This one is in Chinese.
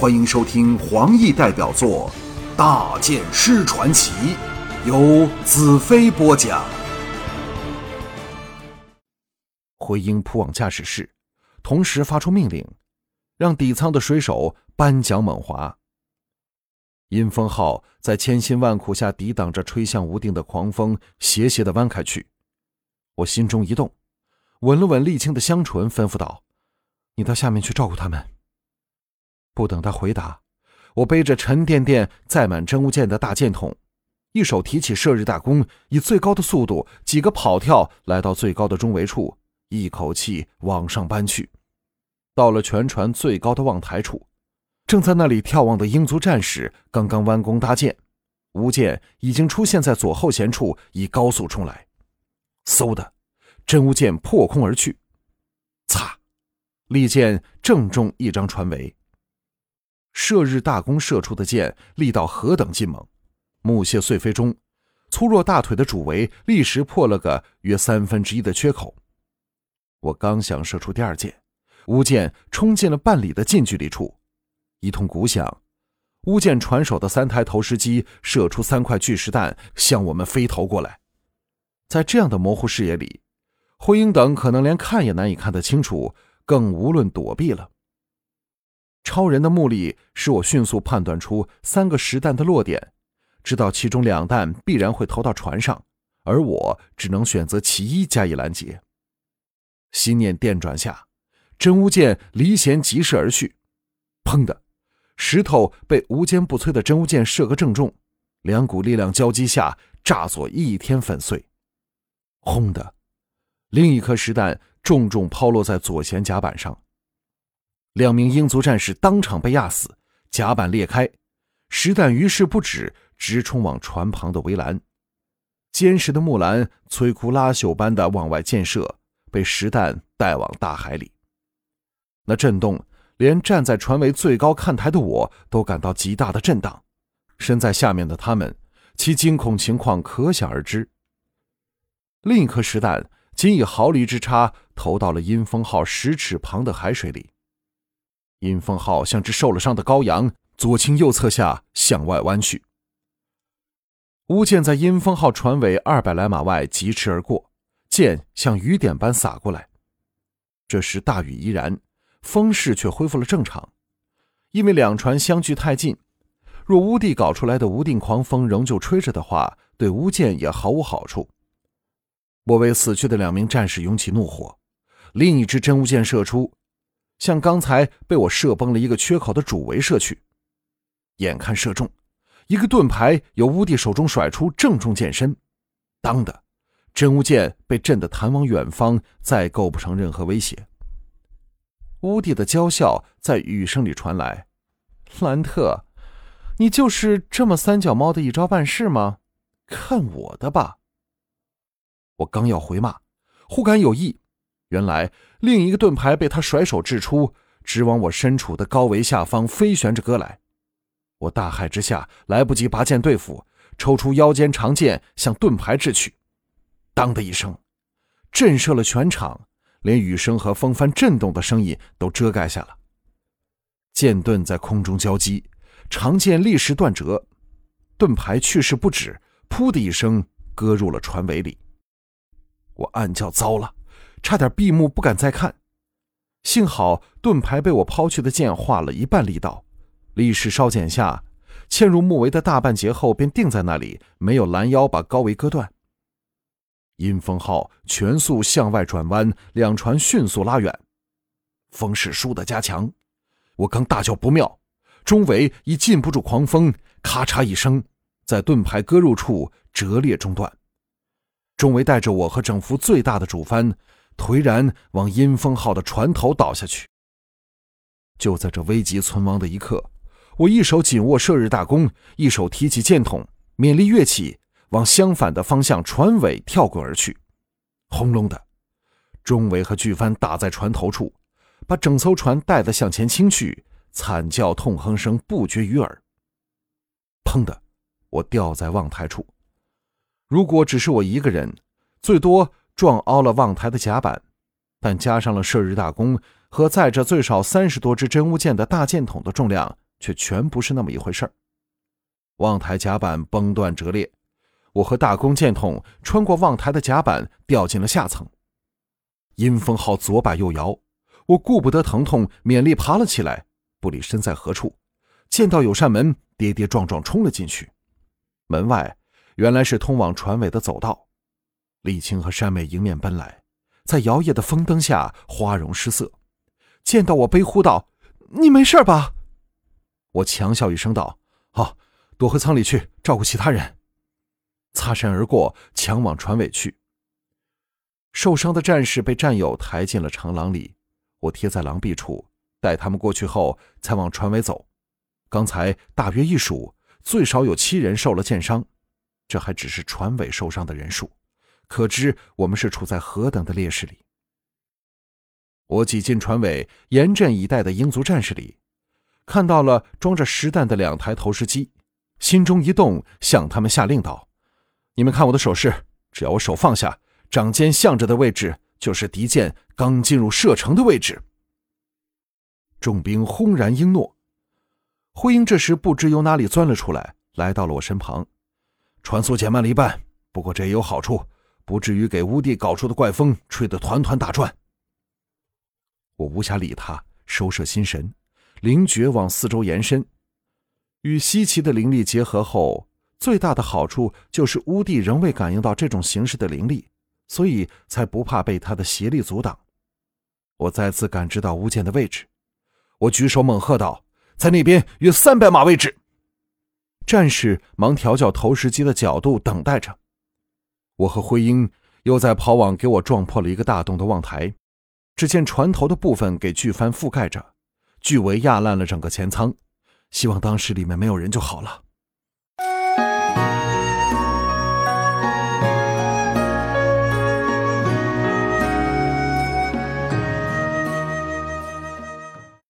欢迎收听黄奕代表作《大剑师传奇》，由子飞播讲。回英扑往驾驶室，同时发出命令，让底舱的水手扳桨猛划。阴风号在千辛万苦下抵挡着吹向无定的狂风，斜斜的弯开去。我心中一动，吻了吻沥青的香唇，吩咐道：“你到下面去照顾他们。”不等他回答，我背着沉甸甸载满真物件的大箭筒，一手提起射日大弓，以最高的速度几个跑跳来到最高的中围处，一口气往上搬去。到了全船最高的望台处，正在那里眺望的英族战士刚刚弯弓搭箭，吴箭已经出现在左后舷处，以高速冲来。嗖的，真物箭破空而去，擦，利箭正中一张船尾。射日大弓射出的箭力道何等劲猛，木屑碎飞中，粗若大腿的主围立时破了个约三分之一的缺口。我刚想射出第二箭，乌箭冲进了半里的近距离处，一通鼓响，乌箭船首的三台投石机射出三块巨石弹向我们飞投过来。在这样的模糊视野里，慧英等可能连看也难以看得清楚，更无论躲避了。超人的目力使我迅速判断出三个实弹的落点，知道其中两弹必然会投到船上，而我只能选择其一加以拦截。心念电转下，真无剑离弦疾射而去，砰的，石头被无坚不摧的真无剑射个正中，两股力量交击下，炸作一天粉碎。轰的，另一颗石弹重重抛落在左舷甲板上。两名英族战士当场被压死，甲板裂开，实弹于是不止，直冲往船旁的围栏。坚实的木栏摧枯拉朽般的往外溅射，被实弹带往大海里。那震动，连站在船尾最高看台的我都感到极大的震荡。身在下面的他们，其惊恐情况可想而知。另一颗实弹仅以毫厘之差投到了阴风号十尺旁的海水里。阴风号像只受了伤的羔羊，左倾右侧下向外弯去。乌箭在阴风号船尾二百来码外疾驰而过，箭像雨点般洒过来。这时大雨依然，风势却恢复了正常。因为两船相距太近，若乌地搞出来的无定狂风仍旧吹着的话，对乌箭也毫无好处。我为死去的两名战士涌起怒火，另一支真乌箭射出。向刚才被我射崩了一个缺口的主围射去，眼看射中，一个盾牌由乌帝手中甩出，正中剑身。当的，真乌剑被震得弹往远方，再构不成任何威胁。乌帝的娇笑在雨声里传来：“兰特，你就是这么三脚猫的一招半式吗？看我的吧！”我刚要回骂，忽感有意。原来另一个盾牌被他甩手掷出，直往我身处的高围下方飞旋着割来。我大骇之下，来不及拔剑对付，抽出腰间长剑向盾牌掷去。当的一声，震慑了全场，连雨声和风帆震动的声音都遮盖下了。剑盾在空中交击，长剑立时断折，盾牌去势不止，噗的一声割入了船尾里。我暗叫糟了。差点闭目不敢再看，幸好盾牌被我抛去的剑化了一半力道，立时稍减下，嵌入木围的大半截后便定在那里，没有拦腰把高围割断。阴风号全速向外转弯，两船迅速拉远，风势倏地加强。我刚大叫不妙，中围已禁不住狂风，咔嚓一声，在盾牌割入处折裂中断。中围带着我和整幅最大的主帆。颓然往阴风号的船头倒下去。就在这危急存亡的一刻，我一手紧握射日大弓，一手提起箭筒，勉力跃起，往相反的方向船尾跳滚而去。轰隆的，中桅和巨帆打在船头处，把整艘船带得向前倾去，惨叫痛哼声不绝于耳。砰的，我掉在望台处。如果只是我一个人，最多。撞凹了望台的甲板，但加上了射日大弓和载着最少三十多支真物箭的大箭筒的重量，却全不是那么一回事儿。望台甲板崩断折裂，我和大弓箭筒穿过望台的甲板，掉进了下层。阴风号左摆右摇，我顾不得疼痛，勉力爬了起来，不理身在何处，见到有扇门，跌跌撞撞冲了进去。门外原来是通往船尾的走道，李青和山美迎面奔来，在摇曳的风灯下花容失色。见到我，悲呼道：“你没事吧？”我强笑一声道：“好。”躲回舱里去照顾其他人，擦身而过，抢往船尾去。受伤的战士被战友抬进了长廊里，我贴在廊壁处，待他们过去后才往船尾走。刚才大约一数，最少有七人受了箭伤，这还只是船尾受伤的人数，可知我们是处在何等的劣势里。我挤进船尾严阵以待的英族战士里，看到了装着实弹的两台投石机。心中一动，向他们下令道：“你们看我的手势，只要我手放下，掌尖向着的位置，就是敌舰刚进入射程的位置。”众兵轰然应诺。灰鹰这时不知由哪里钻了出来，来到了我身旁。船速减慢了一半，不过这也有好处，不至于给乌地搞出的怪风吹得团团打转。我无暇理他，收摄心神，灵觉往四周延伸。与西岐的灵力结合后，最大的好处就是乌帝仍未感应到这种形式的灵力，所以才不怕被他的邪力阻挡。我再次感知到乌剑的位置，我举手猛喝道：“在那边约三百码位置！”战士忙调教投石机的角度，等待着。我和辉英又在跑网给我撞破了一个大洞的望台，只见船头的部分给巨帆覆盖着，巨尾压烂了整个前舱。希望当时里面没有人就好了。